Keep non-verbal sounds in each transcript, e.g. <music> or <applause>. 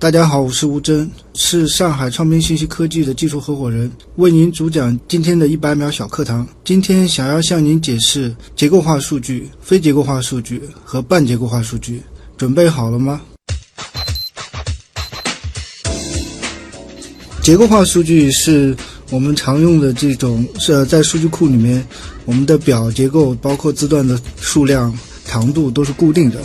大家好，我是吴真，是上海创斌信息科技的技术合伙人，为您主讲今天的一百秒小课堂。今天想要向您解释结构化数据、非结构化数据和半结构化数据，准备好了吗？结构化数据是我们常用的这种，是在数据库里面，我们的表结构包括字段的数量、长度都是固定的。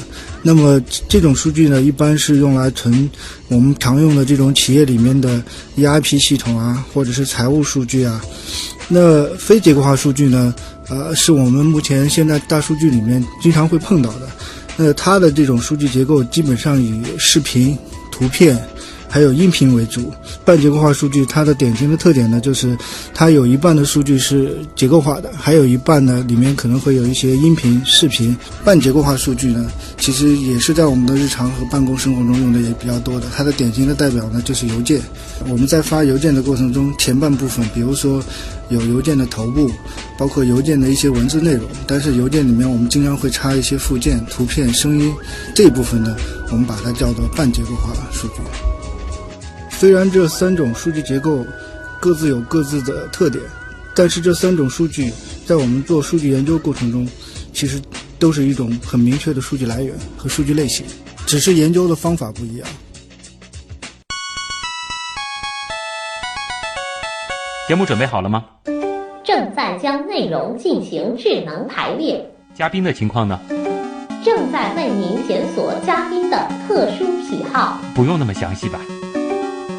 那么这种数据呢，一般是用来存我们常用的这种企业里面的 ERP 系统啊，或者是财务数据啊。那非结构化数据呢，呃，是我们目前现在大数据里面经常会碰到的。那它的这种数据结构基本上以视频、图片。还有音频为主，半结构化数据它的典型的特点呢，就是它有一半的数据是结构化的，还有一半呢里面可能会有一些音频、视频。半结构化数据呢，其实也是在我们的日常和办公生活中用的也比较多的。它的典型的代表呢就是邮件。我们在发邮件的过程中，前半部分，比如说有邮件的头部，包括邮件的一些文字内容，但是邮件里面我们经常会插一些附件、图片、声音，这一部分呢，我们把它叫做半结构化数据。虽然这三种数据结构各自有各自的特点，但是这三种数据在我们做数据研究过程中，其实都是一种很明确的数据来源和数据类型，只是研究的方法不一样。节目准备好了吗？正在将内容进行智能排列。嘉宾的情况呢？正在为您检索嘉宾的特殊喜好。不用那么详细吧？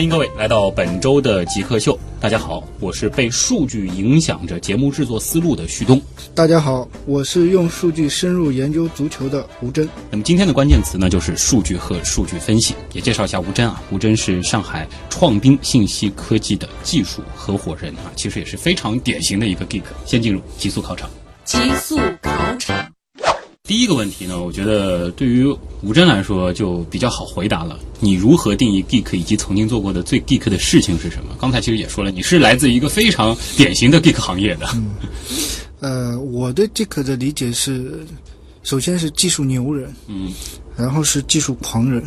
欢迎各位来到本周的极客秀。大家好，我是被数据影响着节目制作思路的旭东。大家好，我是用数据深入研究足球的吴真。那么今天的关键词呢，就是数据和数据分析。也介绍一下吴真啊，吴真是上海创斌信息科技的技术合伙人啊，其实也是非常典型的一个 geek。先进入极速考场。极速考场。第一个问题呢，我觉得对于吴真来说就比较好回答了。你如何定义 geek，以及曾经做过的最 geek 的事情是什么？刚才其实也说了，你是来自一个非常典型的 geek 行业的。呃，我对 geek 的理解是，首先是技术牛人，嗯，然后是技术狂人，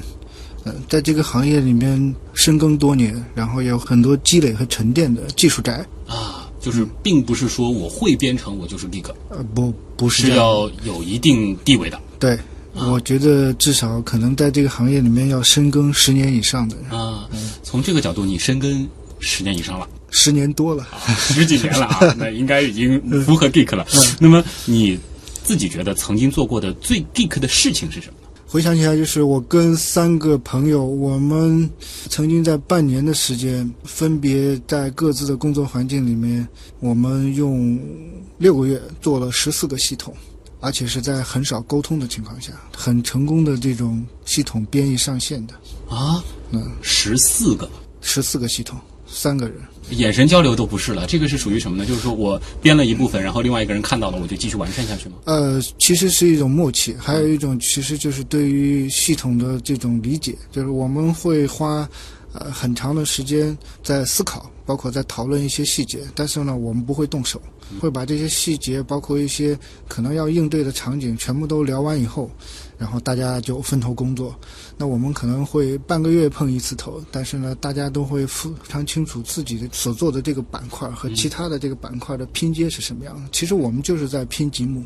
呃，在这个行业里面深耕多年，然后有很多积累和沉淀的技术宅啊，就是并不是说我会编程我就是 geek，呃，不不是是要有一定地位的对，我觉得至少可能在这个行业里面要深耕十年以上的人，啊。从这个角度，你深耕十年以上了。十年多了。十几年了啊，<laughs> 那应该已经符合 geek 了。那么你自己觉得曾经做过的最 geek 的事情是什么呢？回想起来，就是我跟三个朋友，我们曾经在半年的时间，分别在各自的工作环境里面，我们用六个月做了十四个系统，而且是在很少沟通的情况下，很成功的这种系统编译上线的。啊，嗯，十四个，十四个系统，三个人。眼神交流都不是了。这个是属于什么呢？就是说我编了一部分，然后另外一个人看到了，我就继续完善下去吗？呃，其实是一种默契，还有一种其实就是对于系统的这种理解，就是我们会花呃很长的时间在思考，包括在讨论一些细节，但是呢，我们不会动手，会把这些细节，包括一些可能要应对的场景，全部都聊完以后，然后大家就分头工作。那我们可能会半个月碰一次头，但是呢，大家都会非常清楚自己的所做的这个板块和其他的这个板块的拼接是什么样的。其实我们就是在拼积木，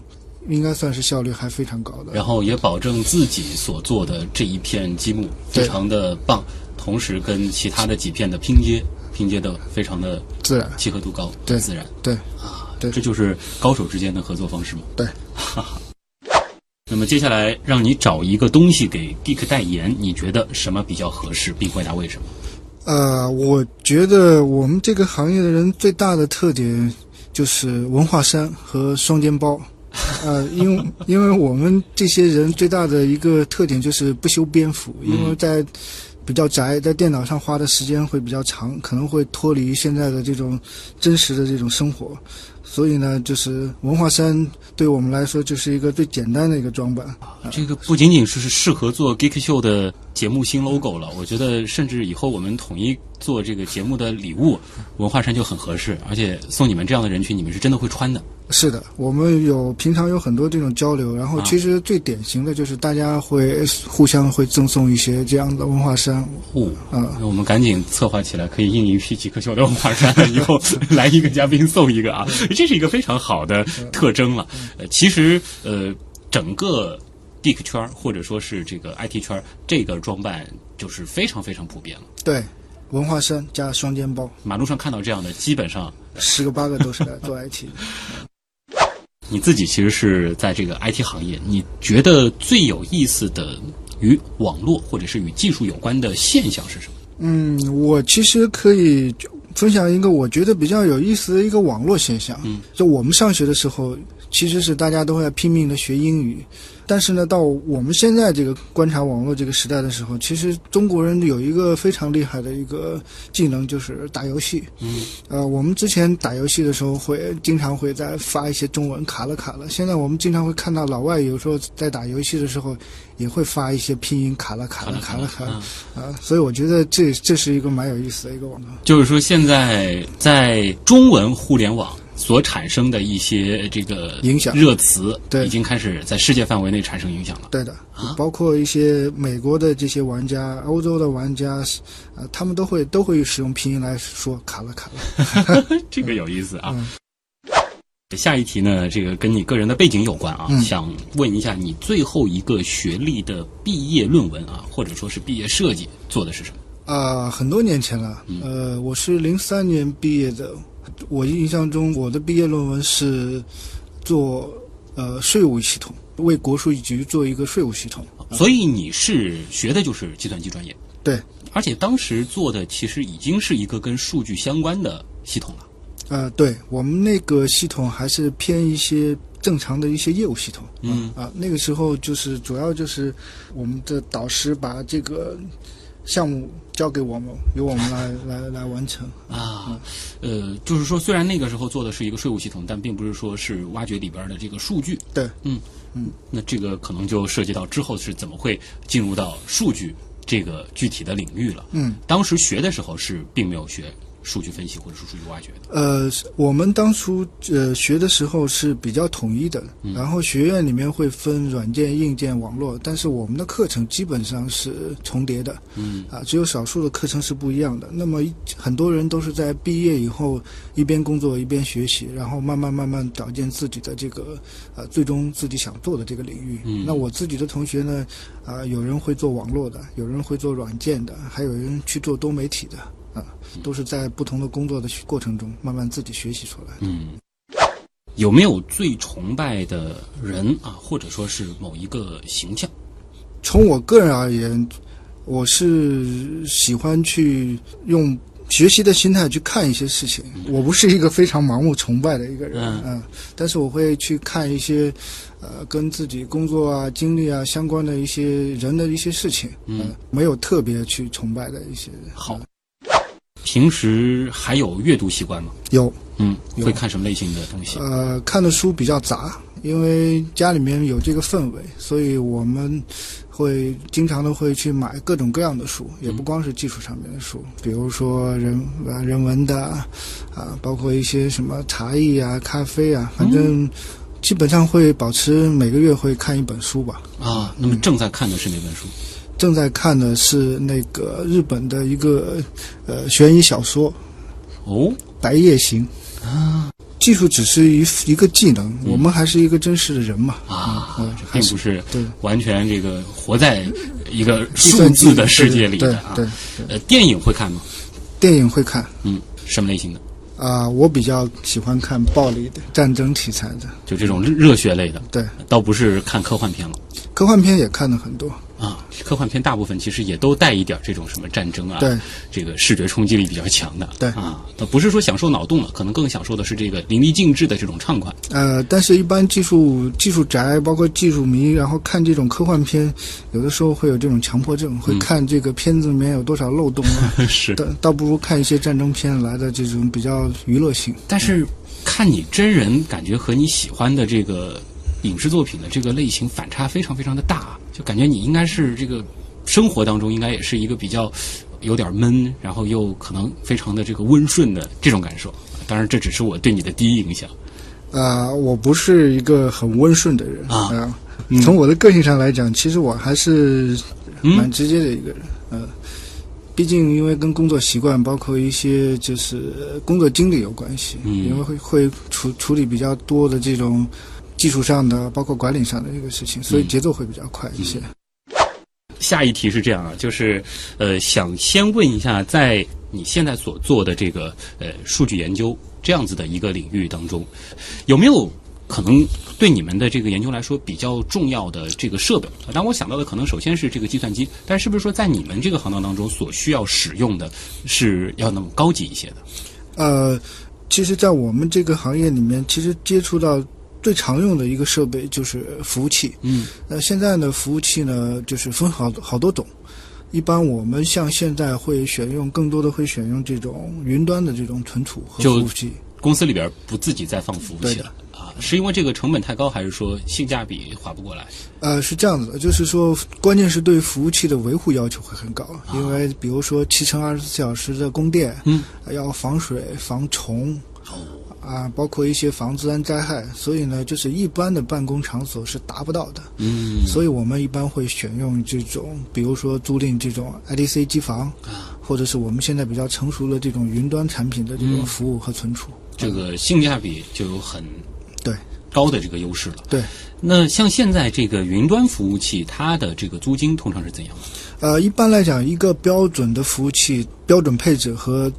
应该算是效率还非常高的。然后也保证自己所做的这一片积木非常的棒，同时跟其他的几片的拼接拼接的非常的自然契合度高，对自然对啊，对这就是高手之间的合作方式嘛。对，<laughs> 那么接下来让你找一个东西给 Dick 代言，你觉得什么比较合适，并回答为什么？呃，我觉得我们这个行业的人最大的特点就是文化衫和双肩包。<laughs> 呃，因为因为我们这些人最大的一个特点就是不修边幅，因为在比较宅，在电脑上花的时间会比较长，可能会脱离现在的这种真实的这种生活，所以呢，就是文化衫对我们来说就是一个最简单的一个装扮。这个不仅仅是适合做 Geek 秀的节目新 logo 了，我觉得甚至以后我们统一做这个节目的礼物，文化衫就很合适，而且送你们这样的人群，你们是真的会穿的。是的，我们有平常有很多这种交流，然后啊其实最典型的就是大家会互相会赠送一些这样的文化衫。哦，嗯那我们赶紧策划起来，可以印一批极客秀的文化衫，以后来一个嘉宾送一个啊，<laughs> 这是一个非常好的特征了。呃，其实呃，整个 Dick 圈儿或者说是这个 IT 圈儿，这个装扮就是非常非常普遍了。对，文化衫加双肩包，马路上看到这样的，基本上十个八个都是来做 IT 的。<laughs> 你自己其实是在这个 IT 行业，你觉得最有意思的与网络或者是与技术有关的现象是什么？嗯，我其实可以分享一个我觉得比较有意思的一个网络现象。嗯，就我们上学的时候，其实是大家都会拼命的学英语，但是呢，到我们现在这个观察网络这个时代的时候，其实中国人有一个非常厉害的一个技能，就是打游戏。嗯，呃，我们之前打游戏的时候会经常会在发一些中文卡了卡了，现在我们经常会看到老外有时候在打游戏的时候也会发一些拼音卡了卡了卡了卡了。嗯啊，所以我觉得这这是一个蛮有意思的一个网络。就是说，现在在中文互联网所产生的一些这个影响热词，对已经开始在世界范围内产生影响了。对的啊，包括一些美国的这些玩家、欧洲的玩家，呃，他们都会都会使用拼音来说卡了卡了。<laughs> 这个有意思啊。嗯下一题呢，这个跟你个人的背景有关啊，嗯想问一下你最后一个学历的毕业论文啊，或者说是毕业设计做的是什么？啊、很多年前了，呃，我是零三年毕业的，我印象中我的毕业论文是做呃税务系统，为国税局做一个税务系统。所以你是学的就是计算机专业，对，而且当时做的其实已经是一个跟数据相关的系统了。呃，对我们那个系统还是偏一些正常的一些业务系统。嗯啊，那个时候就是主要就是我们的导师把这个项目交给我们，由我们来来来完成。啊，呃，就是说，虽然那个时候做的是一个税务系统，但并不是说是挖掘里边的这个数据。对，嗯嗯，那这个可能就涉及到之后是怎么会进入到数据这个具体的领域了。嗯，当时学的时候是并没有学数据分析或者是数据挖掘的。呃，我们当初呃学的时候是比较统一的，然后学院里面会分软件、硬件、网络，但是我们的课程基本上是重叠的。嗯啊，只有少数的课程是不一样的。那么一很多人都是在毕业以后一边工作一边学习，然后慢慢慢慢找见自己的这个呃最终自己想做的这个领域。嗯那我自己的同学呢，啊、有人会做网络的，有人会做软件的，还有人去做多媒体的。啊，都是在不同的工作的过程中慢慢自己学习出来的。嗯，有没有最崇拜的人啊，或者说是某一个形象？从我个人而言，我是喜欢去用学习的心态去看一些事情。<laughs> 我不是一个非常盲目崇拜的一个人，嗯嗯，但是我会去看一些，呃，跟自己工作啊、经历啊相关的一些人的一些事情，嗯呃没有特别去崇拜的一些人。好，平时还有阅读习惯吗？有，嗯，有会看什么类型的东西？呃，看的书比较杂，因为家里面有这个氛围，所以我们会经常的会去买各种各样的书，也不光是技术上面的书，比如说人啊人文的啊，啊包括一些什么茶艺啊、咖啡啊，反正基本上会保持每个月会看一本书吧。啊，那么正在看的是哪本书？正在看的是那个日本的一个呃悬疑小说哦，《白夜行》啊。技术只是一一个技能，我们还是一个真实的人嘛。啊，并不是对完全这个活在一个数字的世界里的啊。对对对呃，电影会看吗？电影会看嗯，什么类型的？啊、我比较喜欢看暴力的、战争题材的。就这种热热血类的，对，倒不是看科幻片了。科幻片也看的很多。啊，科幻片大部分其实也都带一点这种什么战争啊，对，这个视觉冲击力比较强的，对。啊，那不是说享受脑洞了，可能更享受的是这个淋漓尽致的这种畅快。呃，但是，一般技术技术宅，包括技术迷，然后看这种科幻片，有的时候会有这种强迫症，会看这个片子里面有多少漏洞啊，<laughs> 是。倒倒不如看一些战争片来的这种比较娱乐性。但是看你真人，感觉和你喜欢的这个影视作品的这个类型反差非常非常的大，就感觉你应该是这个生活当中应该也是一个比较有点闷，然后又可能非常的这个温顺的这种感受。当然，这只是我对你的第一印象。啊、我不是一个很温顺的人啊呃从我的个性上来讲，其实我还是蛮直接的一个人。呃，毕竟因为跟工作习惯，包括一些就是呃工作经历有关系，嗯因为会会处处理比较多的这种技术上的，包括管理上的这个事情，所以节奏会比较快一些。下一题是这样啊，就是呃，想先问一下，在你现在所做的这个呃数据研究这样子的一个领域当中，有没有可能对你们的这个研究来说比较重要的这个设备？当然，我想到的可能首先是这个计算机，但是不是说在你们这个行当当中所需要使用的是要那么高级一些的？呃，其实，在我们这个行业里面，其实接触到最常用的一个设备就是服务器。嗯，那现在呢，服务器呢，就是分好好多种。一般我们像现在会选用更多的会选用这种云端的这种存储和服务器。公司里边不自己再放服务器了啊？是因为这个成本太高，还是说性价比划不过来？呃，是这样子的，就是说，关键是对服务器的维护要求会很高，因为比如说七乘二十四小时的供电，嗯，要防水、防虫，啊，包括一些防自然灾害，所以呢，就是一般的办公场所是达不到的。嗯，所以我们一般会选用这种，比如说租赁这种 IDC 机房啊，或者是我们现在比较成熟的这种云端产品的这种服务和存储。这个性价比就有很对高的这个优势了。对，那像现在这个云端服务器，它的这个租金通常是怎样的？呃，一般来讲，一个标准的服务器标准配置和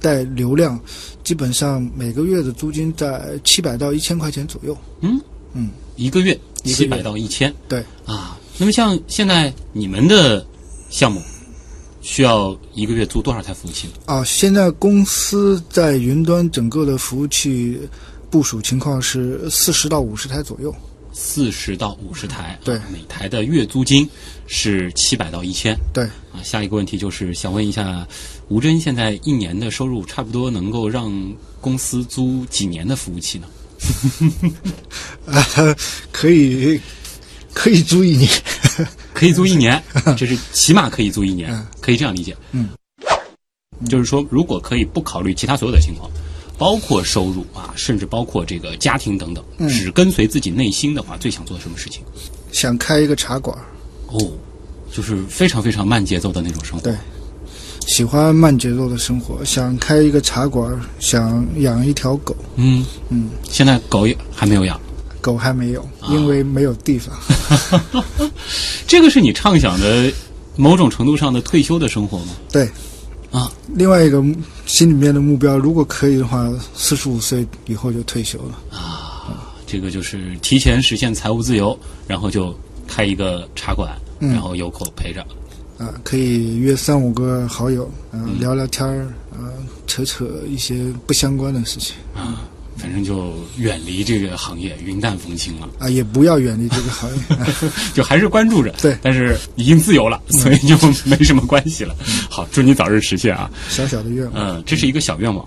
带流量，基本上每个月的租金在七百到一千块钱左右。嗯嗯一个月七百到一千对，啊。那么像现在你们的项目需要一个月租多少台服务器呢？啊，现在公司在云端整个的服务器部署情况是四十到五十台左右。四十到五十台，对啊每台的月租金是七百到一千。对，啊，下一个问题就是想问一下，吴真现在一年的收入差不多能够让公司租几年的服务器呢？啊，<laughs> 可以可以租一年。可以租一年，<laughs> <laughs> 这是起码可以租一年，可以这样理解。嗯，就是说，如果可以不考虑其他所有的情况，包括收入啊，甚至包括这个家庭等等，嗯。只跟随自己内心的话，最想做什么事情？想开一个茶馆，哦，就是非常非常慢节奏的那种生活。对，喜欢慢节奏的生活，想开一个茶馆，想养一条狗，嗯。嗯，现在狗也还没有养，狗还没有，啊。因为没有地方。<laughs> 这个是你畅想的某种程度上的退休的生活吗？对，啊，另外一个心里面的目标，如果可以的话，四十五岁以后就退休了。啊这个就是提前实现财务自由，然后就开一个茶馆，嗯。然后有口陪着。啊，可以约三五个好友，啊，嗯。聊聊天儿，啊，扯扯一些不相关的事情，啊，反正就远离这个行业，云淡风轻了，啊，也不要远离这个行业。啊 <laughs> 就还是关注着。对但是已经自由了，所以就没什么关系了。好，祝你早日实现啊！小小的愿望。嗯，这是一个小愿望。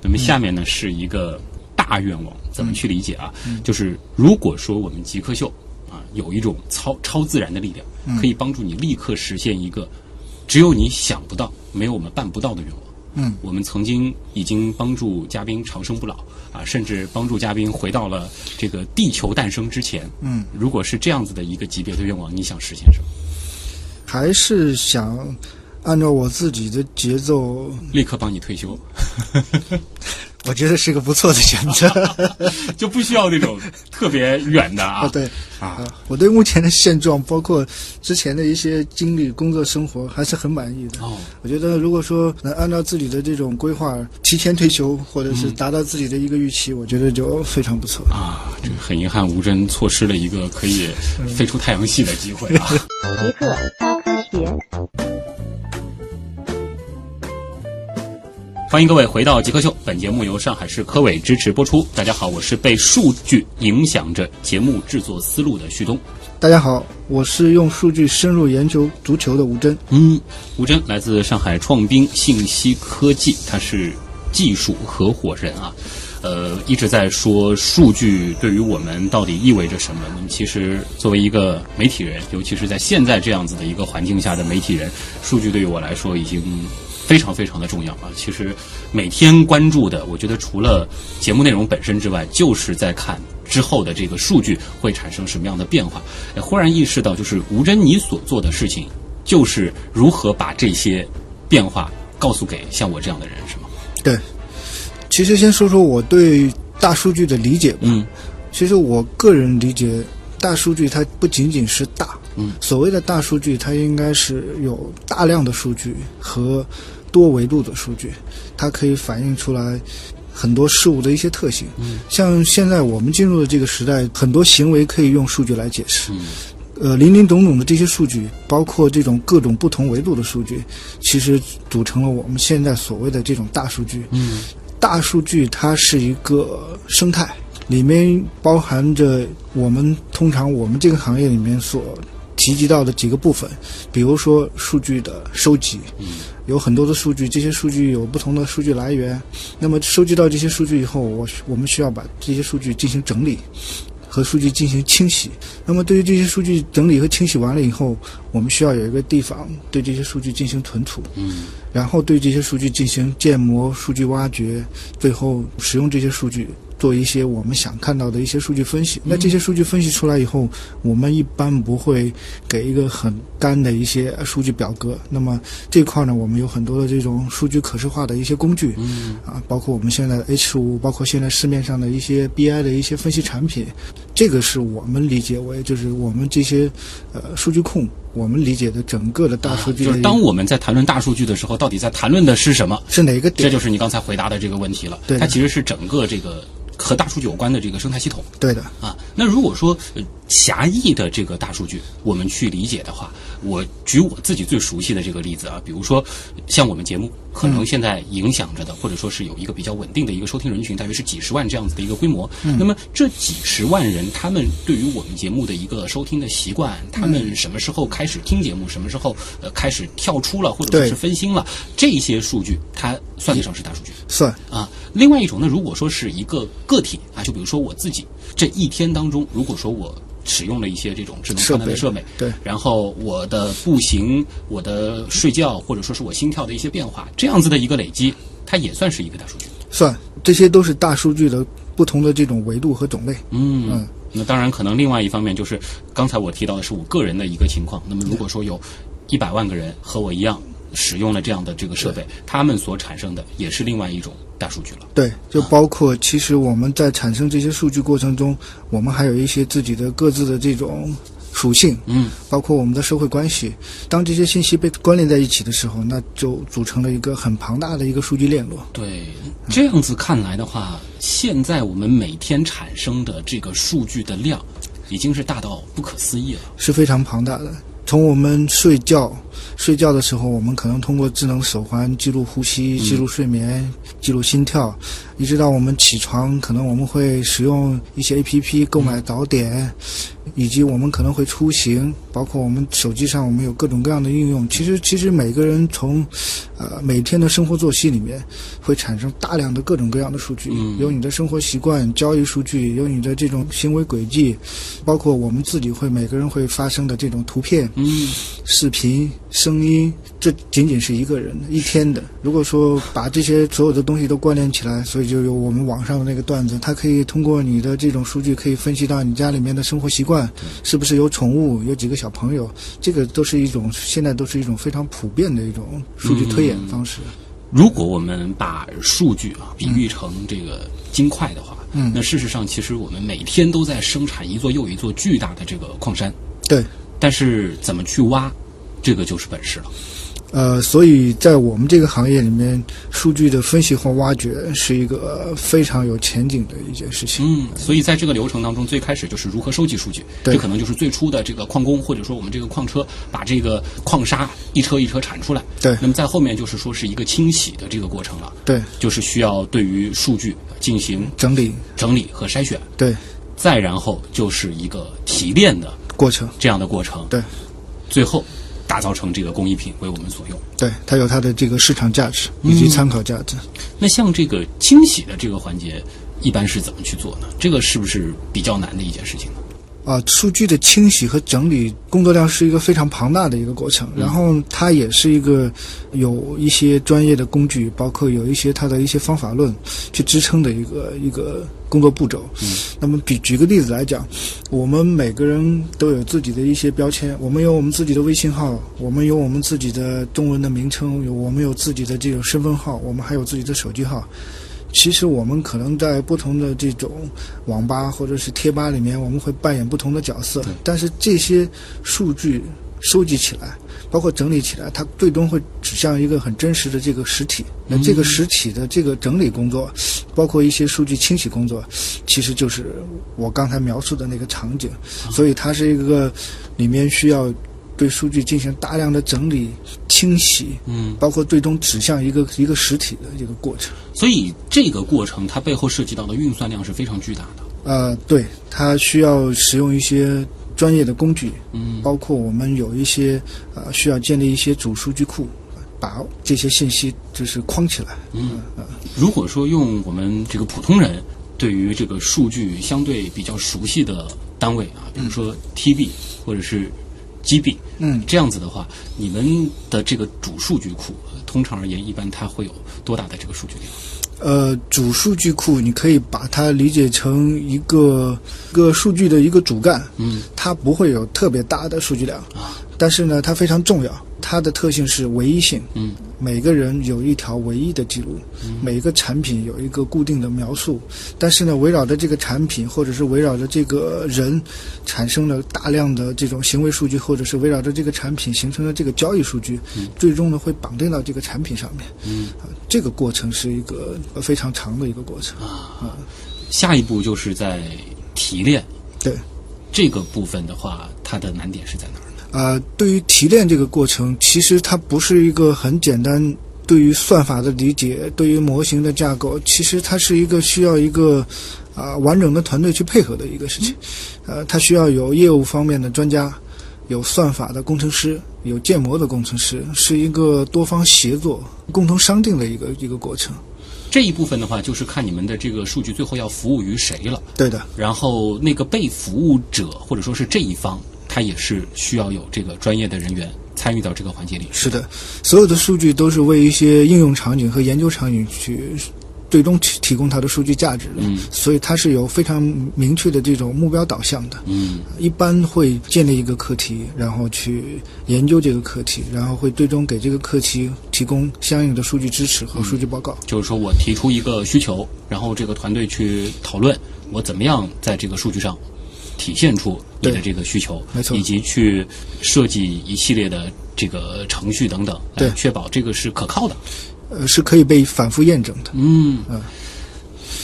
那么下面呢是一个大愿望，怎么去理解啊？就是如果说我们极客秀啊有一种超超自然的力量，可以帮助你立刻实现一个只有你想不到、没有我们办不到的愿望。嗯，我们曾经已经帮助嘉宾长生不老啊，甚至帮助嘉宾回到了这个地球诞生之前。嗯，如果是这样子的一个级别的愿望，你想实现什么？还是想按照我自己的节奏，立刻帮你退休，<laughs> 我觉得是个不错的选择。<laughs> 就不需要那种特别远的啊。<laughs> 啊，对，啊，我对目前的现状，包括之前的一些经历、工作、生活，还是很满意的。哦，我觉得，如果说能按照自己的这种规划提前退休，或者嗯是达到自己的一个预期，我觉得就非常不错。啊，这个很遗憾，吴真错失了一个可以飞出太阳系的机会啊。极客高科学。欢迎各位回到极客秀，本节目由上海市科委支持播出。大家好，我是被数据影响着节目制作思路的旭东。大家好，我是用数据深入研究足球的吴征。嗯，吴征来自上海创兵信息科技，他是技术合伙人啊。呃，一直在说数据对于我们到底意味着什么。那么，其实作为一个媒体人，尤其是在现在这样子的一个环境下的媒体人，数据对于我来说已经非常非常的重要啊。其实每天关注的，我觉得除了节目内容本身之外，就是在看之后的这个数据会产生什么样的变化。哎忽然意识到，就是吴珍你所做的事情，就是如何把这些变化告诉给像我这样的人，是吗？对，其实先说说我对大数据的理解吧。嗯其实我个人理解，大数据它不仅仅是大，嗯，所谓的大数据，它应该是有大量的数据和多维度的数据，它可以反映出来很多事物的一些特性。嗯，像现在我们进入的这个时代，很多行为可以用数据来解释。嗯呃，林林总总的这些数据，包括这种各种不同维度的数据，其实组成了我们现在所谓的这种大数据。嗯大数据它是一个生态，里面包含着我们通常我们这个行业里面所提及到的几个部分，比如说数据的收集，嗯有很多的数据，这些数据有不同的数据来源。那么收集到这些数据以后，我我们需要把这些数据进行整理。和数据进行清洗。那么，对于这些数据整理和清洗完了以后，我们需要有一个地方对这些数据进行存储。嗯然后对这些数据进行建模、数据挖掘，最后使用这些数据做一些我们想看到的一些数据分析。那这些数据分析出来以后，我们一般不会给一个很干的一些数据表格。那么这块呢，我们有很多的这种数据可视化的一些工具。嗯啊，包括我们现在的 H 五，包括现在市面上的一些 BI 的一些分析产品，这个是我们理解为就是我们这些呃数据控，我们理解的整个的大数据就是当我们在谈论大数据的时候，到底在谈论的是什么？是哪个点？这就是你刚才回答的这个问题了。对它其实是整个这个和大数据有关的这个生态系统对的。啊。那如果说、呃、狭义的这个大数据，我们去理解的话，我举我自己最熟悉的这个例子啊，比如说像我们节目，可能现在影响着的，或者说是有一个比较稳定的一个收听人群，大约是几十万这样子的一个规模。那么这几十万人，他们对于我们节目的一个收听的习惯，他们什么时候开始听节目，什么时候呃开始跳出了，或者说是分心了，这些数据它算得上是大数据。算啊。另外一种呢，如果说是一个个体啊，就比如说我自己这一天当中，如果说我使用了一些这种智能判断的设备，对然后我的步行、我的睡觉，或者说是我心跳的一些变化，这样子的一个累积，它也算是一个大数据。算，这些都是大数据的不同的这种维度和种类。嗯嗯那当然，可能另外一方面就是刚才我提到的是我个人的一个情况。那么如果说有一百万个人和我一样使用了这样的这个设备，他们所产生的也是另外一种大数据了。对，就包括其实我们在产生这些数据过程中，我们还有一些自己的各自的这种属性，嗯，包括我们的社会关系。当这些信息被关联在一起的时候，那就组成了一个很庞大的一个数据链路。对，这样子看来的话，现在我们每天产生的这个数据的量，已经是大到不可思议了。是非常庞大的。从我们睡觉，睡觉的时候，我们可能通过智能手环记录呼吸、记录睡眠、记录心跳，一直到我们起床，可能我们会使用一些 A P P 购买早点，以及我们可能会出行，包括我们手机上我们有各种各样的应用。其实，其实每个人从呃每天的生活作息里面会产生大量的各种各样的数据，嗯。有你的生活习惯、交易数据，有你的这种行为轨迹，包括我们自己会每个人会发生的这种图片、嗯，视频、声音，这仅仅是一个人一天的。如果说把这些所有的东西都关联起来，所以就有我们网上的那个段子，它可以通过你的这种数据，可以分析到你家里面的生活习惯，是不是有宠物，有几个小朋友，这个都是一种现在都是一种非常普遍的一种数据推演方式。如果我们把数据啊比喻成这个金块的话，嗯那事实上其实我们每天都在生产一座又一座巨大的这个矿山，对，但是怎么去挖，这个就是本事了。呃，所以在我们这个行业里面，数据的分析和挖掘是一个非常有前景的一件事情。嗯，所以在这个流程当中，最开始就是如何收集数据，这可能就是最初的这个矿工或者说我们这个矿车把这个矿砂一车一车铲出来。对。那么在后面就是说是一个清洗的这个过程了，对，就是需要对于数据进行整理，整理和筛选，对，再然后就是一个提炼的过程，这样的过程，对，最后打造成这个工艺品为我们所用。对，它有它的这个市场价值以及参考价值。那像这个清洗的这个环节，一般是怎么去做呢？这个是不是比较难的一件事情呢？啊，数据的清洗和整理工作量是一个非常庞大的一个过程，然后它也是一个有一些专业的工具，包括有一些它的一些方法论去支撑的一个一个工作步骤。嗯，那么比举个例子来讲，我们每个人都有自己的一些标签，我们有我们自己的微信号，我们有我们自己的中文的名称，有我们有自己的这种身份号，我们还有自己的手机号。其实我们可能在不同的这种网吧或者是贴吧里面，我们会扮演不同的角色。但是这些数据收集起来，包括整理起来，它最终会指向一个很真实的这个实体。那这个实体的这个整理工作，包括一些数据清洗工作，其实就是我刚才描述的那个场景。所以它是一个里面需要对数据进行大量的整理、清洗，嗯，包括最终指向一个一个实体的一个过程。所以这个过程它背后涉及到的运算量是非常巨大的。呃，对，它需要使用一些专业的工具，嗯，包括我们有一些呃需要建立一些主数据库，把这些信息就是框起来。嗯，如果说用我们这个普通人对于这个数据相对比较熟悉的单位啊，比如说 TB 或者是 GB，嗯这样子的话，你们的这个主数据库，呃通常而言，一般它会有多大的这个数据量？呃，主数据库你可以把它理解成一个一个数据的一个主干，嗯，它不会有特别大的数据量，啊，但是呢，它非常重要。它的特性是唯一性，嗯，每个人有一条唯一的记录，每一个产品有一个固定的描述，但是呢，围绕着这个产品或者是围绕着这个人，产生了大量的这种行为数据，或者是围绕着这个产品形成了这个交易数据，最终呢会绑定到这个产品上面，嗯。啊，这个过程是一个呃非常长的一个过程。啊，下一步就是在提炼。对。这个部分的话，它的难点是在哪儿？呢？呃，对于提炼这个过程，其实它不是一个很简单。对于算法的理解，对于模型的架构，其实它是一个需要一个啊、完整的团队去配合的一个事情。呃，它需要有业务方面的专家，有算法的工程师，有建模的工程师，是一个多方协作、共同商定的一个一个过程。这一部分的话，就是看你们的这个数据最后要服务于谁了。对的，然后那个被服务者或者说是这一方，他也是需要有这个专业的人员参与到这个环节里。是的，所有的数据都是为一些应用场景和研究场景去最终提提供它的数据价值的，嗯所以它是有非常明确的这种目标导向的。嗯一般会建立一个课题，然后去研究这个课题，然后会最终给这个课题提供相应的数据支持和数据报告。就是说我提出一个需求，然后这个团队去讨论我怎么样在这个数据上体现出你的这个需求，没错以及去设计一系列的这个程序等等，来对确保这个是可靠的。呃，是可以被反复验证的。嗯嗯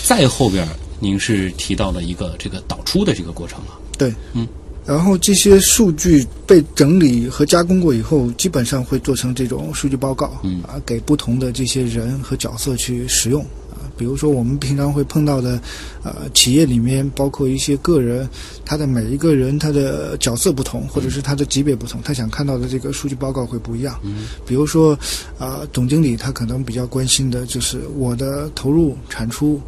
再后边您是提到了一个这个导出的这个过程了。对，嗯。然后这些数据被整理和加工过以后，基本上会做成这种数据报告，嗯啊，给不同的这些人和角色去使用啊。比如说我们平常会碰到的，呃，企业里面包括一些个人，他的每一个人他的角色不同，或者是他的级别不同，他想看到的这个数据报告会不一样。嗯比如说，啊、总经理他可能比较关心的就是我的投入产出。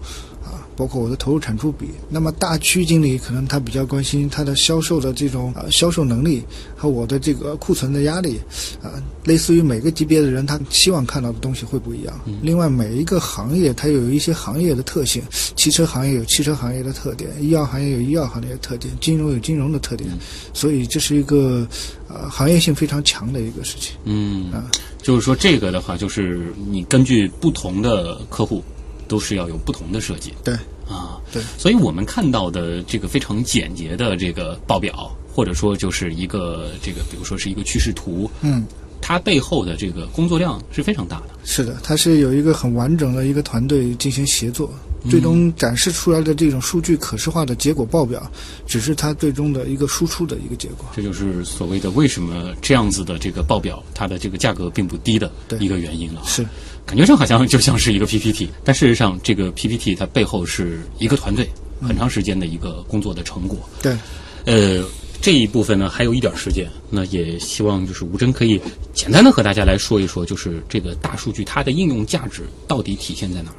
啊，包括我的投入产出比。那么大区经理可能他比较关心他的销售的这种呃销售能力和我的这个库存的压力，啊，类似于每个级别的人他希望看到的东西会不一样。另外，每一个行业它有一些行业的特性，汽车行业有汽车行业的特点，医药行业有医药行业的特点，金融有金融的特点，所以这是一个呃行业性非常强的一个事情。嗯啊，就是说这个的话，就是你根据不同的客户，都是要有不同的设计。对，啊，对，所以我们看到的这个非常简洁的这个报表，或者说就是一个这个，比如说是一个趋势图，嗯，它背后的这个工作量是非常大的。是的，它是有一个很完整的一个团队进行协作，最终展示出来的这种数据可视化的结果报表，只是它最终的一个输出的一个结果。这就是所谓的为什么这样子的这个报表，它的这个价格并不低的一个原因了。是，感觉上好像就像是一个 PPT，但事实上这个 PPT 它背后是一个团队很长时间的一个工作的成果。对，呃，这一部分呢还有一点时间，那也希望就是吴真可以简单的和大家来说一说，就是这个大数据它的应用价值到底体现在哪儿？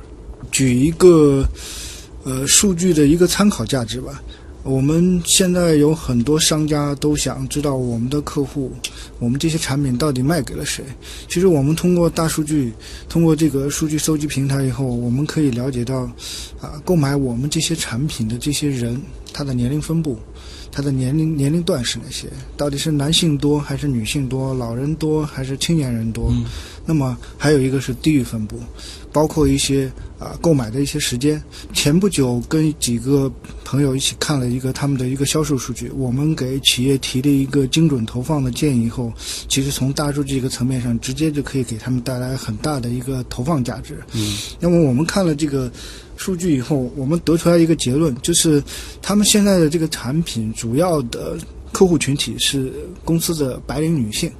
举一个呃数据的一个参考价值吧。我们现在有很多商家都想知道我们的客户，我们这些产品到底卖给了谁。其实我们通过大数据，通过这个数据搜集平台以后，我们可以了解到，啊，购买我们这些产品的这些人，他的年龄分布，他的年龄年龄段是哪些？到底是男性多还是女性多？老人多还是青年人多？那么还有一个是地域分布，包括一些啊购买的一些时间。前不久跟几个朋友一起看了一个他们的一个销售数据，我们给企业提了一个精准投放的建议以后，其实从大数据一个层面上，直接就可以给他们带来很大的一个投放价值。嗯，那么我们看了这个数据以后，我们得出来一个结论，就是他们现在的这个产品主要的客户群体是公司的白领女性。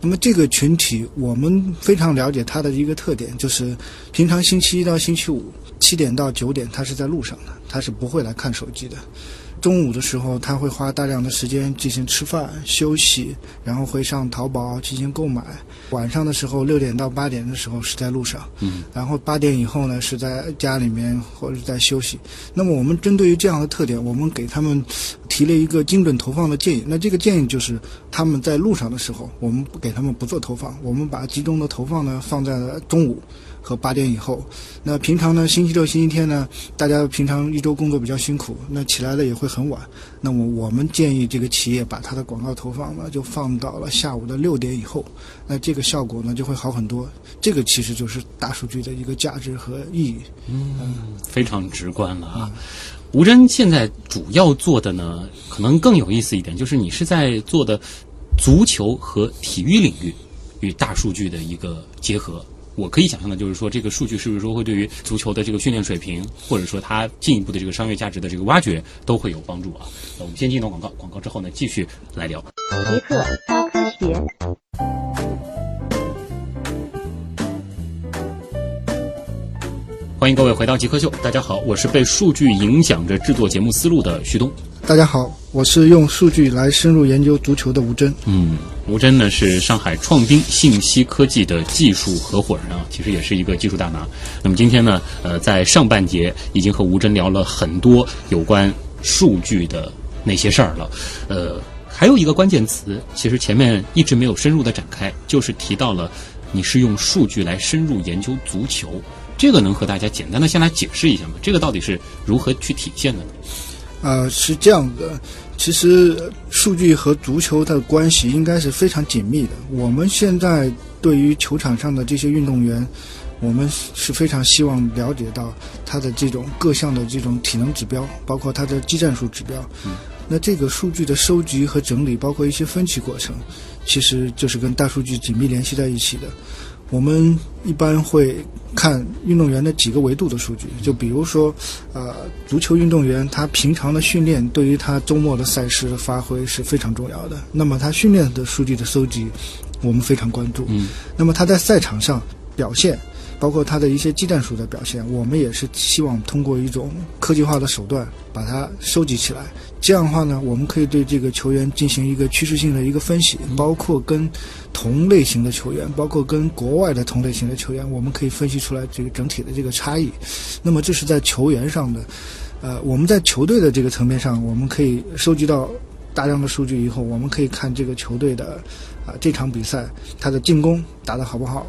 那么这个群体，我们非常了解它的一个特点，就是平常星期一到星期五七点到九点，他是在路上的，他是不会来看手机的。中午的时候，他会花大量的时间进行吃饭、休息，然后会上淘宝进行购买。晚上的时候，六点到八点的时候是在路上，嗯，然后八点以后呢是在家里面或者在休息。那么我们针对于这样的特点，我们给他们提了一个精准投放的建议。那这个建议就是他们在路上的时候，我们不给他们不做投放，我们把集中的投放呢放在了中午。和八点以后，那平常呢，星期六、星期天呢，大家平常一周工作比较辛苦，那起来了也会很晚。那么我们建议这个企业把它的广告投放呢，就放到了下午的六点以后，那这个效果呢就会好很多。这个其实就是大数据的一个价值和意义。嗯非常直观了啊。吴真现在主要做的呢，可能更有意思一点，就是你是在做的足球和体育领域与大数据的一个结合。我可以想象的就是说，这个数据是不是说会对于足球的这个训练水平，或者说它进一步的这个商业价值的这个挖掘，都会有帮助啊。那我们先进一段广告，广告之后呢，继续来聊。极客高科学。欢迎各位回到极客秀，大家好，我是被数据影响着制作节目思路的旭东。大家好，我是用数据来深入研究足球的吴真。嗯，吴真呢是上海创兵信息科技的技术合伙人啊，其实也是一个技术大拿。那么今天呢，呃，在上半节已经和吴真聊了很多有关数据的那些事儿了，呃，还有一个关键词，其实前面一直没有深入的展开，就是提到了你是用数据来深入研究足球，这个能和大家简单的先来解释一下吗？这个到底是如何去体现的呢？呃，是这样的，其实呃数据和足球的关系应该是非常紧密的。我们现在对于球场上的这些运动员，我们是非常希望了解到他的这种各项的这种体能指标，包括他的技战术指标。嗯，那这个数据的收集和整理，包括一些分析过程，其实就是跟大数据紧密联系在一起的。我们一般会看运动员的几个维度的数据，就比如说，呃，足球运动员他平常的训练对于他周末的赛事的发挥是非常重要的。那么他训练的数据的收集，我们非常关注。嗯，那么他在赛场上表现，包括他的一些技战术的表现，我们也是希望通过一种科技化的手段把它收集起来。这样的话呢，我们可以对这个球员进行一个趋势性的一个分析，包括跟同类型的球员，包括跟国外的同类型的球员，我们可以分析出来这个整体的这个差异。那么这是在球员上的，呃，我们在球队的这个层面上，我们可以收集到大量的数据以后，我们可以看这个球队的啊、这场比赛他的进攻打得好不好，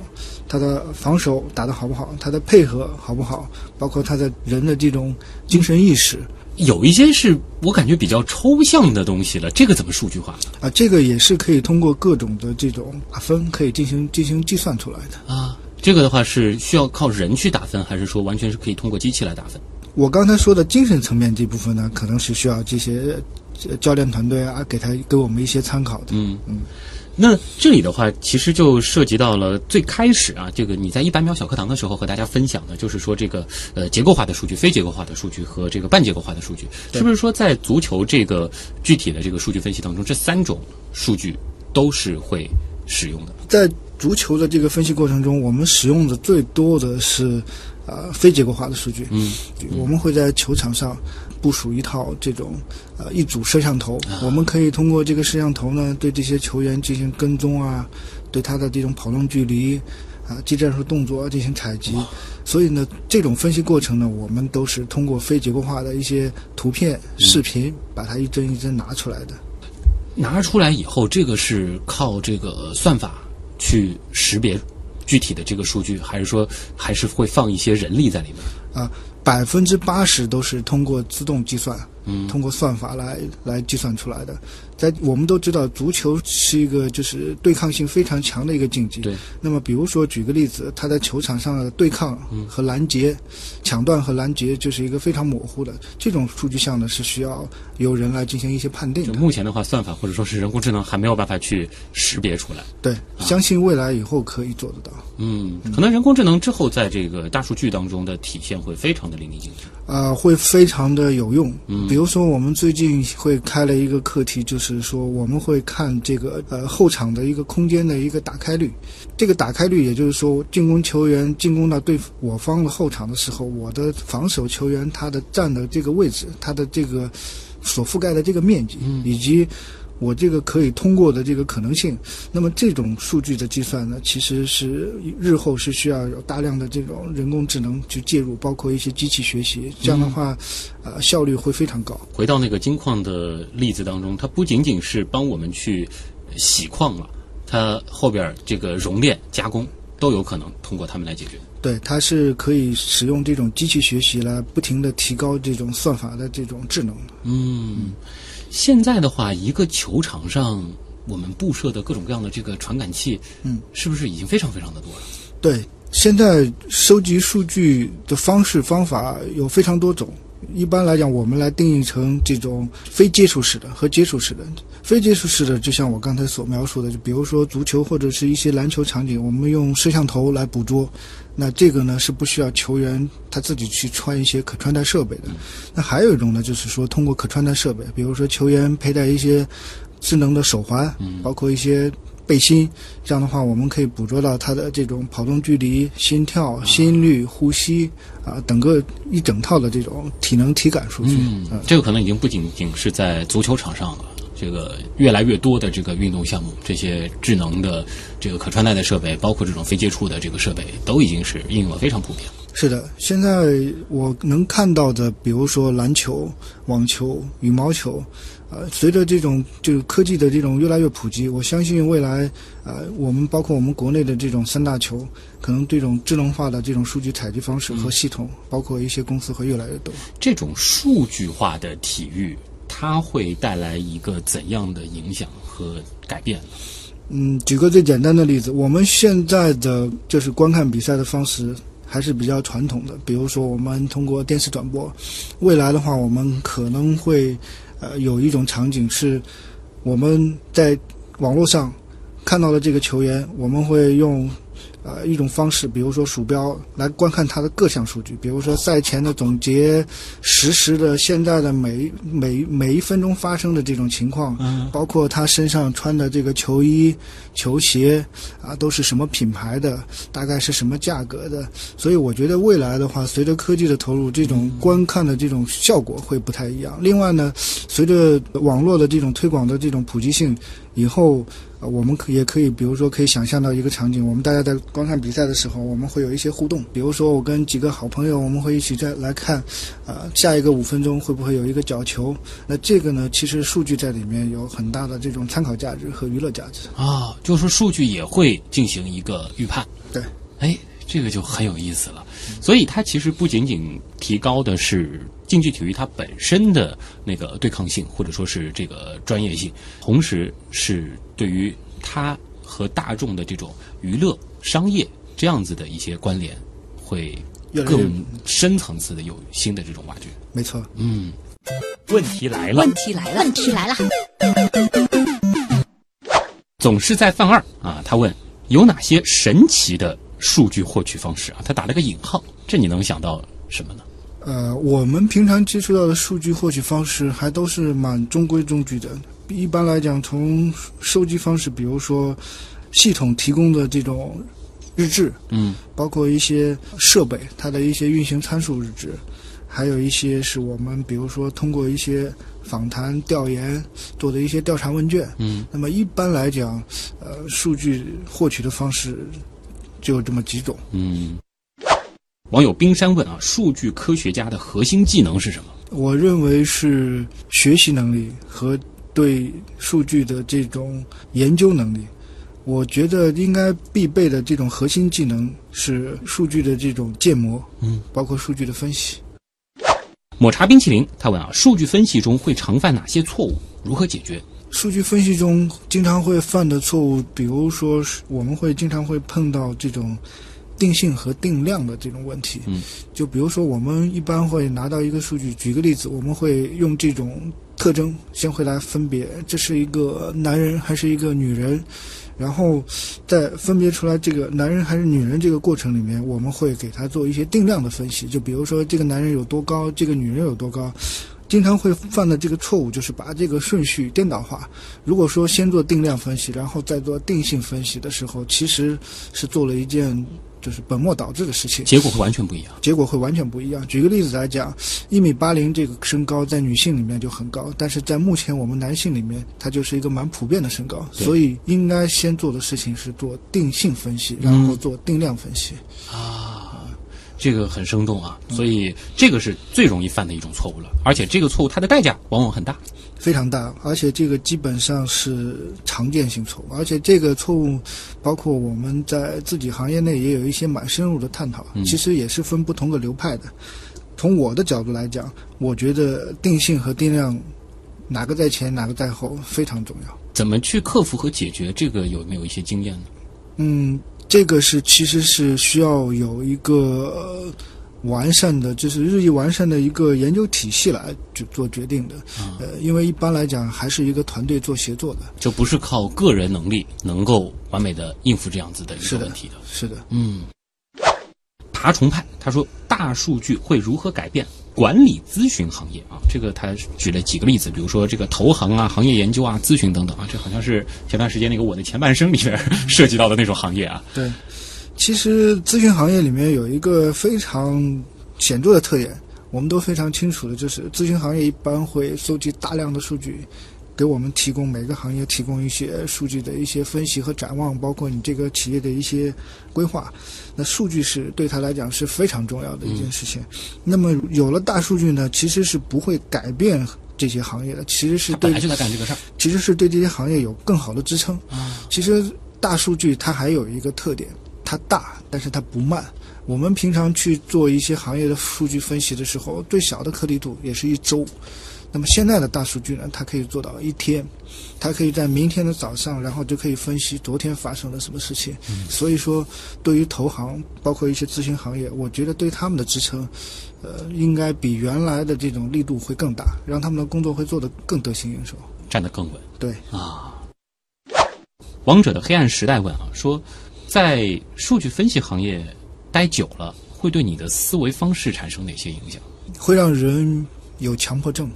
他的防守打得好不好，他的配合好不好，包括他的人的这种精神意识。有一些是我感觉比较抽象的东西了，这个怎么数据化呢？啊，这个也是可以通过各种的这种打分，可以进行进行计算出来的。啊，这个的话是需要靠人去打分，还是说完全是可以通过机器来打分？我刚才说的精神层面这部分呢，可能是需要这些呃教练团队啊，给他给我们一些参考的。嗯嗯。那这里的话，其实就涉及到了最开始啊，这个你在一百秒小课堂的时候和大家分享的，就是说这个呃结构化的数据、非结构化的数据和这个半结构化的数据，是不是说在足球这个具体的这个数据分析当中，这三种数据都是会使用的？在足球的这个分析过程中，我们使用的最多的是呃非结构化的数据。嗯，我们会在球场上部署一套这种呃一组摄像头，我们可以通过这个摄像头呢，对这些球员进行跟踪啊，对他的这种跑动距离啊、技战术动作进行采集。所以呢，这种分析过程呢，我们都是通过非结构化的一些图片、视频，把它一帧一帧拿出来的。拿出来以后，这个是靠这个算法去识别具体的这个数据，还是说还是会放一些人力在里面？啊，百分之八十都是通过自动计算，嗯通过算法来来计算出来的。在我们都知道，足球是一个就是对抗性非常强的一个竞技。对。那么，比如说举个例子，他在球场上的对抗和拦截、抢断和拦截，就是一个非常模糊的这种数据项呢，是需要由人来进行一些判定就的。目前的话，算法或者说是人工智能还没有办法去识别出来。对，相信未来以后可以做得到。嗯，可能人工智能之后在这个大数据当中的体现会非常的淋漓尽致。呃，会非常的有用。嗯，比如说我们最近会开了一个课题，就是说我们会看这个呃后场的一个空间的一个打开率。这个打开率，也就是说进攻球员进攻到对我方的后场的时候，我的防守球员他的站的这个位置，他的这个所覆盖的这个面积，以及我这个可以通过的这个可能性。那么这种数据的计算呢，其实是日后是需要有大量的这种人工智能去介入，包括一些机器学习。这样的话，呃，效率会非常高。回到那个金矿的例子当中，它不仅仅是帮我们去洗矿了，它后边这个熔炼、加工都有可能通过它们来解决。对，它是可以使用这种机器学习来不停的提高这种算法的这种智能的。嗯，现在的话，一个球场上我们布设的各种各样的这个传感器，嗯，是不是已经非常非常的多了？对，现在收集数据的方式方法有非常多种。一般来讲，我们来定义成这种非接触式的和接触式的。非接触式的，就像我刚才所描述的，就比如说足球或者是一些篮球场景，我们用摄像头来捕捉。那这个呢是不需要球员他自己去穿一些可穿戴设备的。那还有一种呢，就是说通过可穿戴设备，比如说球员佩戴一些智能的手环，包括一些背心，这样的话，我们可以捕捉到他的这种跑动距离、心跳、心率、呼吸啊，整个一整套的这种体能体感数据。嗯，这个可能已经不仅仅是在足球场上了。这个越来越多的这个运动项目，这些智能的这个可穿戴的设备，包括这种非接触的这个设备，都已经是应用的非常普遍。是的，现在我能看到的，比如说篮球、网球、羽毛球，呃，随着这种就是科技的这种越来越普及，我相信未来，呃，我们包括我们国内的这种三大球，可能这种智能化的这种数据采集方式和系统，包括一些公司会越来越多。这种数据化的体育。它会带来一个怎样的影响和改变？嗯，举个最简单的例子，我们现在的就是观看比赛的方式还是比较传统的，比如说我们通过电视转播。未来的话，我们可能会呃有一种场景是，我们在网络上看到了这个球员，我们会用。呃，一种方式，比如说鼠标来观看他的各项数据，比如说赛前的总结、实时的现在的每每每一分钟发生的这种情况，嗯，包括他身上穿的这个球衣、球鞋啊，都是什么品牌的，大概是什么价格的。所以我觉得未来的话，随着科技的投入，这种观看的这种效果会不太一样。另外呢，随着网络的这种推广的这种普及性，以后。呃，我们可也可以，比如说可以想象到一个场景，我们大家在观看比赛的时候，我们会有一些互动，比如说我跟几个好朋友，我们会一起再来看，呃，下一个五分钟会不会有一个角球？那这个呢，其实数据在里面有很大的这种参考价值和娱乐价值啊，就是说数据也会进行一个预判。对，哎，这个就很有意思了。所以它其实不仅仅提高的是竞技体育它本身的那个对抗性，或者说是这个专业性，同时是对于它和大众的这种娱乐、商业这样子的一些关联会更深层次的有新的这种挖掘。没错。嗯，问题来了问，题来了，问题来了，总是在犯二啊。他问有哪些神奇的数据获取方式啊？他打了个引号，这你能想到什么呢？呃，我们平常接触到的数据获取方式还都是蛮中规中矩的。一般来讲，从收集方式，比如说系统提供的这种日志，嗯，包括一些设备它的一些运行参数日志，还有一些是我们比如说通过一些访谈调研做的一些调查问卷。嗯，那么一般来讲，呃，数据获取的方式就有这么几种。嗯。网友冰山问啊，数据科学家的核心技能是什么？我认为是学习能力和对数据的这种研究能力。我觉得应该必备的这种核心技能是数据的这种建模，嗯，包括数据的分析。抹茶冰淇淋他问啊，数据分析中会常犯哪些错误？如何解决？数据分析中经常会犯的错误，比如说是我们会经常会碰到这种定性和定量的这种问题。嗯，就比如说我们一般会拿到一个数据，举个例子，我们会用这种特征先会来分别这是一个男人还是一个女人，然后在分别出来这个男人还是女人这个过程里面，我们会给他做一些定量的分析。就比如说这个男人有多高，这个女人有多高。经常会犯的这个错误就是把这个顺序颠倒化。如果说先做定量分析，然后再做定性分析的时候，其实是做了一件就是本末倒置的事情，结果会完全不一样。结果会完全不一样。举个例子来讲，一米八零这个身高在女性里面就很高，但是在目前我们男性里面，它就是一个蛮普遍的身高，所以应该先做的事情是做定性分析，然后做定量分析。这个很生动啊，所以这个是最容易犯的一种错误了，而且这个错误它的代价往往很大。非常大，而且这个基本上是常见性错误，而且这个错误包括我们在自己行业内也有一些蛮深入的探讨，其实也是分不同的流派的。从我的角度来讲，我觉得定性和定量哪个在前哪个在后非常重要。怎么去克服和解决这个有没有一些经验呢？嗯，这个是其实是需要有一个呃完善的，就是日益完善的一个研究体系来就做决定的。呃，因为一般来讲还是一个团队做协作的。就不是靠个人能力能够完美的应付这样子的一个问题的。是的。嗯，爬虫派他说，大数据会如何改变管理咨询行业啊？这个他举了几个例子，比如说这个投行啊、行业研究啊、咨询等等啊，这好像是前段时间那个我的前半生里面 <laughs> 涉及到的那种行业啊。对，其实咨询行业里面有一个非常显著的特点，我们都非常清楚的，就是咨询行业一般会搜集大量的数据，给我们提供每个行业提供一些数据的一些分析和展望，包括你这个企业的一些规划。那数据是对他来讲是非常重要的一件事情。那么有了大数据呢，其实是不会改变这些行业的，其实是对就在干这个事儿。其实是对这些行业有更好的支撑。啊其实大数据它还有一个特点，它大，但是它不慢。我们平常去做一些行业的数据分析的时候，最小的颗粒度也是一周。那么现在的大数据呢，它可以做到一天，它可以在明天的早上，然后就可以分析昨天发生了什么事情。所以说，对于投行，包括一些咨询行业，我觉得对他们的支撑，呃，应该比原来的这种力度会更大，让他们的工作会做得更得心应手。站得更稳对。啊。王者的黑暗时代问啊，说在数据分析行业待久了，会对你的思维方式产生哪些影响？会让人有强迫症。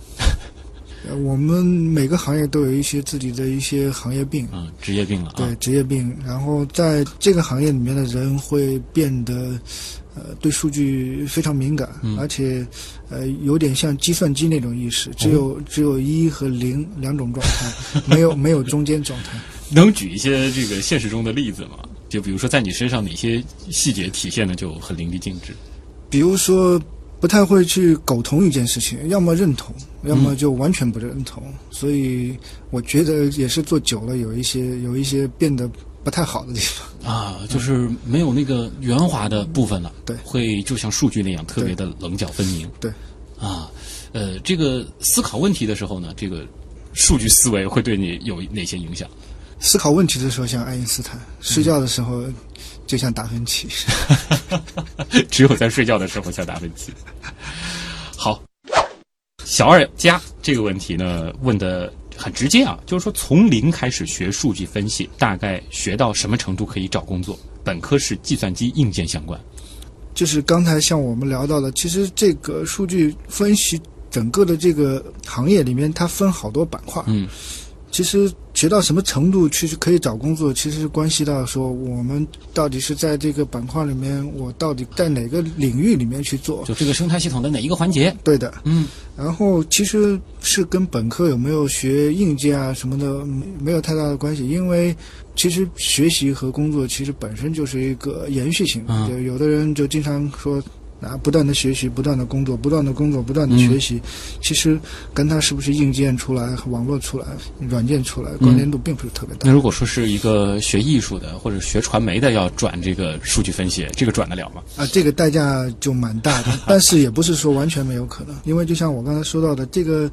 呃我们每个行业都有一些自己的一些行业病，啊，职业病了啊。对职业病。然后在这个行业里面的人会变得，呃，对数据非常敏感，而且，呃，有点像计算机那种意识，只有、只有一和零两种状态，没有没有中间状态。<laughs> 能举一些这个现实中的例子吗？就比如说在你身上哪些细节体现的就很淋漓尽致？比如说，不太会去苟同一件事情，要么认同，要么就完全不认同。所以我觉得也是做久了，有一些有一些变得不太好的地方。啊，就是没有那个圆滑的部分了，对会就像数据那样特别的棱角分明，对，啊，呃，这个思考问题的时候呢，这个数据思维会对你有哪些影响？思考问题的时候像爱因斯坦，睡觉的时候就像达芬奇。<laughs> 只有在睡觉的时候像达芬奇。好，小二加这个问题呢问的很直接啊，就是说从零开始学数据分析，大概学到什么程度可以找工作？本科是计算机硬件相关。就是刚才像我们聊到的，其实这个数据分析整个的这个行业里面，它分好多板块。嗯，其实学到什么程度其实可以找工作，其实是关系到说我们到底是在这个板块里面，我到底在哪个领域里面去做。就这个生态系统的哪一个环节？对的，嗯，然后其实是跟本科有没有学硬件啊什么的嗯没有太大的关系，因为其实学习和工作其实本身就是一个延续性。嗯就有的人就经常说。啊，不断的学习，不断的工作，不断的工作，不断的学习，其实跟他是不是硬件出来、网络出来、软件出来关联度并不是特别大。那如果说是一个学艺术的或者学传媒的要转这个数据分析，这个转得了吗？啊，这个代价就蛮大的，但是也不是说完全没有可能，因为就像我刚才说到的，这个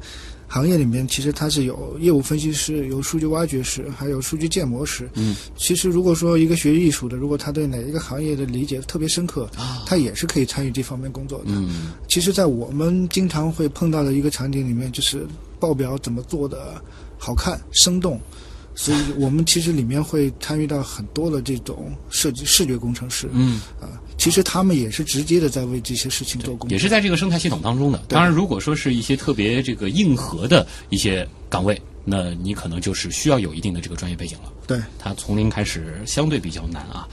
行业里面其实它是有业务分析师、有数据挖掘师，还有数据建模师。嗯，其实如果说一个学艺术的，如果他对哪一个行业的理解特别深刻，啊他也是可以参与这方面工作的。嗯其实，在我们经常会碰到的一个场景里面，就是报表怎么做的好看、生动。所以我们其实里面会参与到很多的这种设计视觉工程师，嗯，啊，其实他们也是直接的在为这些事情做工作，也是在这个生态系统当中的。当然，如果说是一些特别这个硬核的一些岗位，那你可能就是需要有一定的这个专业背景了。对。他从零开始相对比较难啊。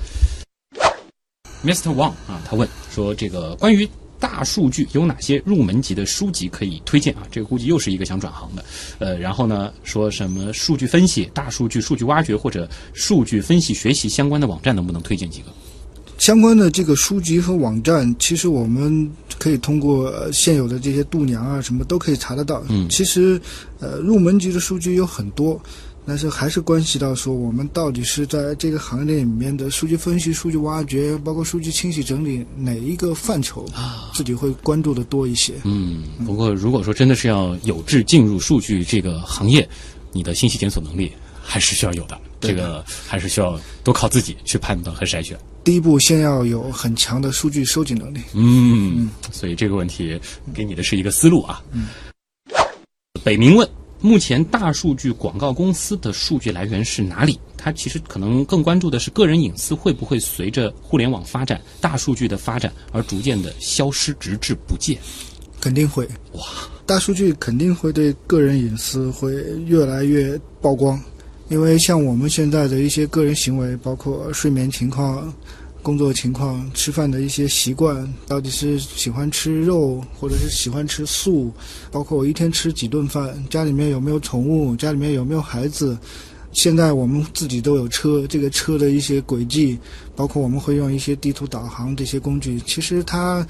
Mr. Wang 啊，他问说这个关于大数据有哪些入门级的书籍可以推荐啊？这个估计又是一个想转行的，呃，然后呢说什么数据分析、大数据、数据挖掘或者数据分析学习相关的网站，能不能推荐几个？相关的这个书籍和网站，其实我们可以通过呃现有的这些度娘啊什么都可以查得到。嗯其实呃入门级的数据有很多，但是还是关系到说我们到底是在这个行业里面的数据分析、数据挖掘，包括数据清洗整理哪一个范畴，自己会关注的多一些。嗯，不过如果说真的是要有志进入数据这个行业，你的信息检索能力还是需要有的，这个还是需要多靠自己去判断和筛选。第一步，先要有很强的数据收集能力。嗯，所以这个问题给你的是一个思路啊。嗯，北明问。目前大数据广告公司的数据来源是哪里？它其实可能更关注的是个人隐私会不会随着互联网发展、大数据的发展而逐渐的消失，直至不见。肯定会哇，大数据肯定会对个人隐私会越来越曝光，因为像我们现在的一些个人行为，包括睡眠情况、工作情况、吃饭的一些习惯，到底是喜欢吃肉，或者是喜欢吃素，包括我一天吃几顿饭，家里面有没有宠物，家里面有没有孩子。现在我们自己都有车，这个车的一些轨迹，包括我们会用一些地图导航这些工具，其实它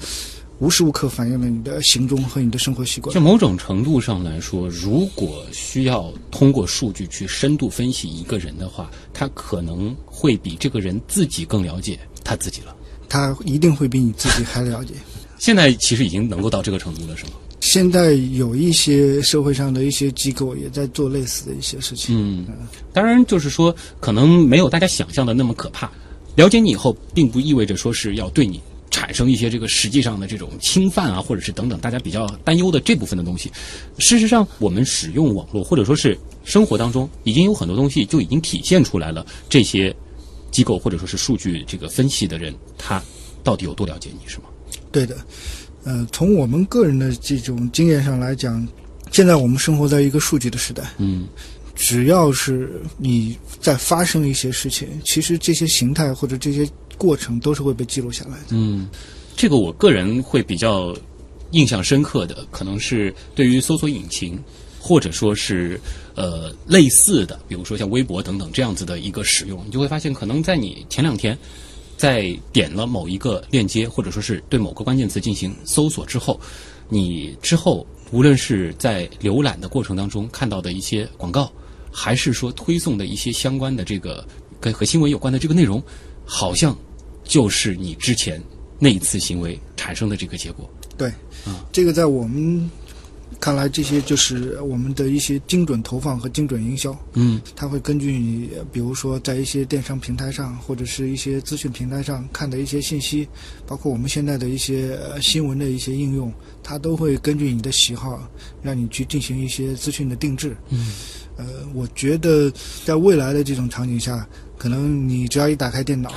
无时无刻反映了你的行踪和你的生活习惯就。某种程度上来说，如果需要通过数据去深度分析一个人的话，他可能会比这个人自己更了解他自己了。他一定会比你自己还了解。<laughs> 现在其实已经能够到这个程度了，是吗？现在有一些社会上的一些机构也在做类似的一些事情。嗯，当然就是说，可能没有大家想象的那么可怕。了解你以后，并不意味着说是要对你产生一些这个实际上的这种侵犯啊，或者是等等大家比较担忧的这部分的东西。事实上，我们使用网络或者说是生活当中，已经有很多东西就已经体现出来了。这些机构或者说是数据这个分析的人，他到底有多了解你，是吗？对的，呃，从我们个人的这种经验上来讲，现在我们生活在一个数据的时代，嗯只要是你在发生一些事情，其实这些形态或者这些过程都是会被记录下来的。嗯，这个我个人会比较印象深刻的，可能是对于搜索引擎，或者说是呃类似的，比如说像微博等等这样子的一个使用，你就会发现，可能在你前两天在点了某一个链接，或者说是对某个关键词进行搜索之后，你之后无论是在浏览的过程当中看到的一些广告，还是说推送的一些相关的这个跟和新闻有关的这个内容，好像就是你之前那一次行为产生的这个结果。对，啊这个在我们看来这些就是我们的一些精准投放和精准营销。嗯它会根据你，比如说在一些电商平台上，或者是一些资讯平台上看的一些信息，包括我们现在的一些呃新闻的一些应用，它都会根据你的喜好，让你去进行一些资讯的定制。嗯呃，我觉得在未来的这种场景下，可能你只要一打开电脑，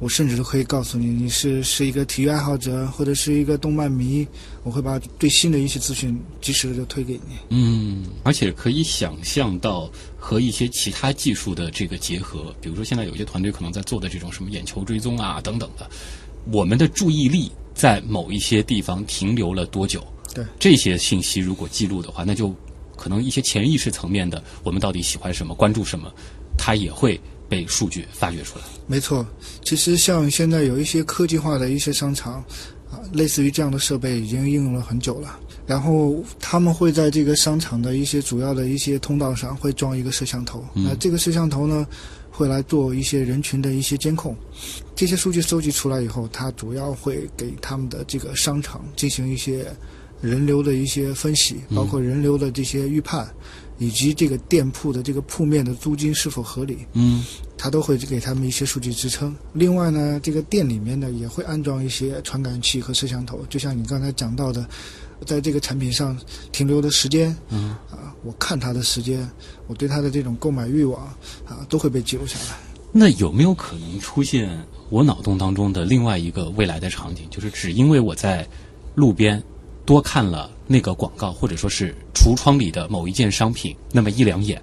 我甚至都可以告诉你，你是是一个体育爱好者，或者是一个动漫迷，我会把最新的一些资讯及时的就推给你。嗯，而且可以想象到和一些其他技术的这个结合，比如说现在有些团队可能在做的这种什么眼球追踪啊等等的，我们的注意力在某一些地方停留了多久？对这些信息如果记录的话，那就可能一些潜意识层面的，我们到底喜欢什么、关注什么，它也会被数据发掘出来。没错，其实像现在有一些科技化的一些商场，啊，类似于这样的设备已经应用了很久了。然后他们会在这个商场的一些主要的一些通道上会装一个摄像头，那、这个摄像头呢，会来做一些人群的一些监控。这些数据收集出来以后，它主要会给他们的这个商场进行一些人流的一些分析，包括人流的这些预判，以及这个店铺的这个铺面的租金是否合理。嗯他都会给他们一些数据支撑。另外呢，这个店里面呢也会安装一些传感器和摄像头，就像你刚才讲到的，在这个产品上停留的时间，嗯啊，我看它的时间，我对它的这种购买欲望啊，都会被记录下来。那有没有可能出现我脑洞当中的另外一个未来的场景，就是只因为我在路边多看了那个广告，或者说是橱窗里的某一件商品那么一两眼，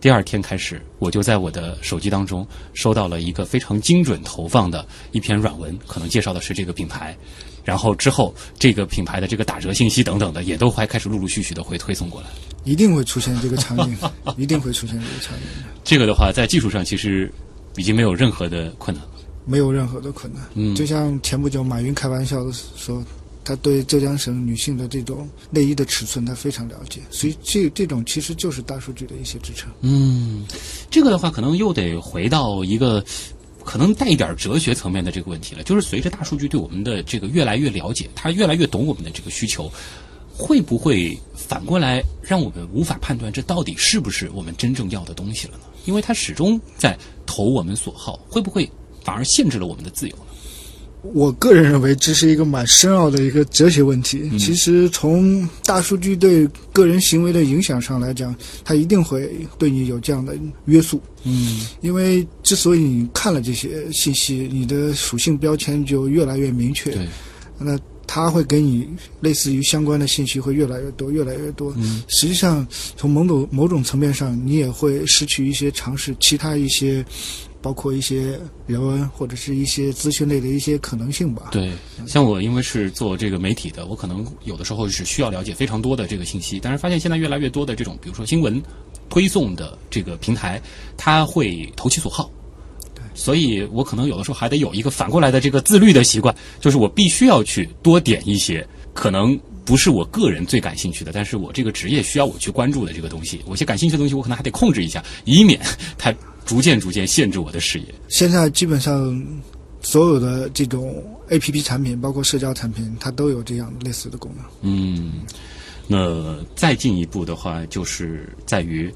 第二天开始我就在我的手机当中收到了一个非常精准投放的一篇软文，可能介绍的是这个品牌。然后之后，这个品牌的这个打折信息等等的，也都会开始陆陆续续的会推送过来。一定会出现这个场景，<laughs> 一定会出现这个场景，这个的话，在技术上其实已经没有任何的困难了。没有任何的困难。嗯就像前不久马云开玩笑的说，他对浙江省女性的这种内衣的尺寸他非常了解，所以这这种其实就是大数据的一些支撑。嗯，这个的话，可能又得回到一个可能带一点哲学层面的这个问题了，就是随着大数据对我们的这个越来越了解，它越来越懂我们的这个需求，会不会反过来让我们无法判断这到底是不是我们真正要的东西了呢？因为它始终在投我们所好，会不会反而限制了我们的自由？我个人认为这是一个蛮深奥的一个哲学问题。其实从大数据对个人行为的影响上来讲，它一定会对你有这样的约束。嗯因为之所以你看了这些信息，你的属性标签就越来越明确。对，那它会给你类似于相关的信息会越来越多，越来越多。嗯实际上，从某种某种层面上，你也会失去一些尝试其他一些，包括一些人文或者是一些资讯类的一些可能性吧。对，像我因为是做这个媒体的，我可能有的时候是需要了解非常多的这个信息，但是发现现在越来越多的这种，比如说新闻推送的这个平台，它会投其所好。所以我可能有的时候还得有一个反过来的这个自律的习惯，就是我必须要去多点一些可能不是我个人最感兴趣的，但是我这个职业需要我去关注的这个东西。我一些感兴趣的东西，我可能还得控制一下，以免它逐渐逐渐限制我的视野。现在基本上所有的这种 A P P 产品，包括社交产品，它都有这样类似的功能。嗯，那再进一步的话，就是在于，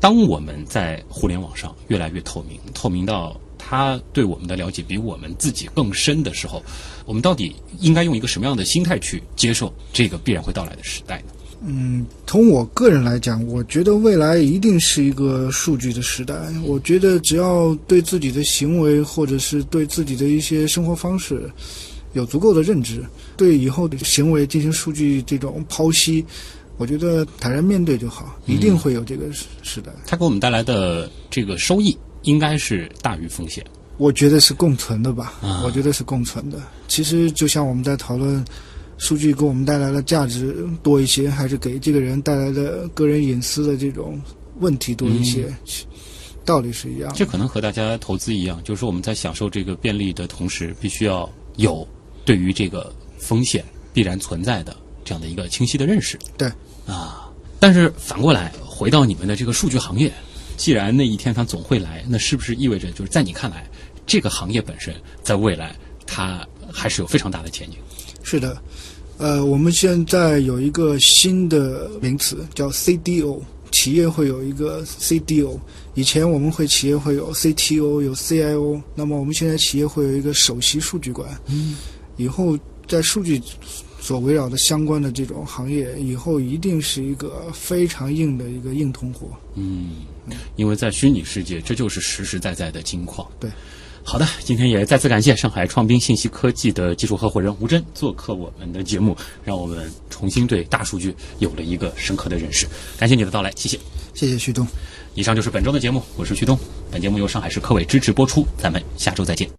当我们在互联网上越来越透明，透明到他对我们的了解比我们自己更深的时候，我们到底应该用一个什么样的心态去接受这个必然会到来的时代呢？嗯，从我个人来讲，我觉得未来一定是一个数据的时代。我觉得只要对自己的行为或者是对自己的一些生活方式有足够的认知，对以后的行为进行数据这种剖析，我觉得坦然面对就好，一定会有这个时时代。它给我们带来的这个收益应该是大于风险。我觉得是共存的吧，啊我觉得是共存的。其实就像我们在讨论，数据给我们带来的价值多一些，还是给这个人带来的个人隐私的这种问题多一些，道理是一样的。这可能和大家投资一样，就是说我们在享受这个便利的同时，必须要有对于这个风险必然存在的这样的一个清晰的认识。对啊，但是反过来回到你们的这个数据行业，既然那一天它总会来，那是不是意味着就是在你看来，这个行业本身在未来它还是有非常大的前景？是的，呃，我们现在有一个新的名词叫 CDO，企业会有一个 CDO。以前我们会企业会有 CTO 有 CIO，那么我们现在企业会有一个首席数据官。嗯，以后在数据所围绕的相关的这种行业，以后一定是一个非常硬的一个硬通货。嗯，因为在虚拟世界，这就是实实在在的金矿。对。好的，今天也再次感谢上海创兵信息科技的技术合伙人吴真做客我们的节目，让我们重新对大数据有了一个深刻的认识。感谢你的到来，谢谢。谢谢旭东。以上就是本周的节目，我是旭东。本节目由上海市科委支持播出，咱们下周再见。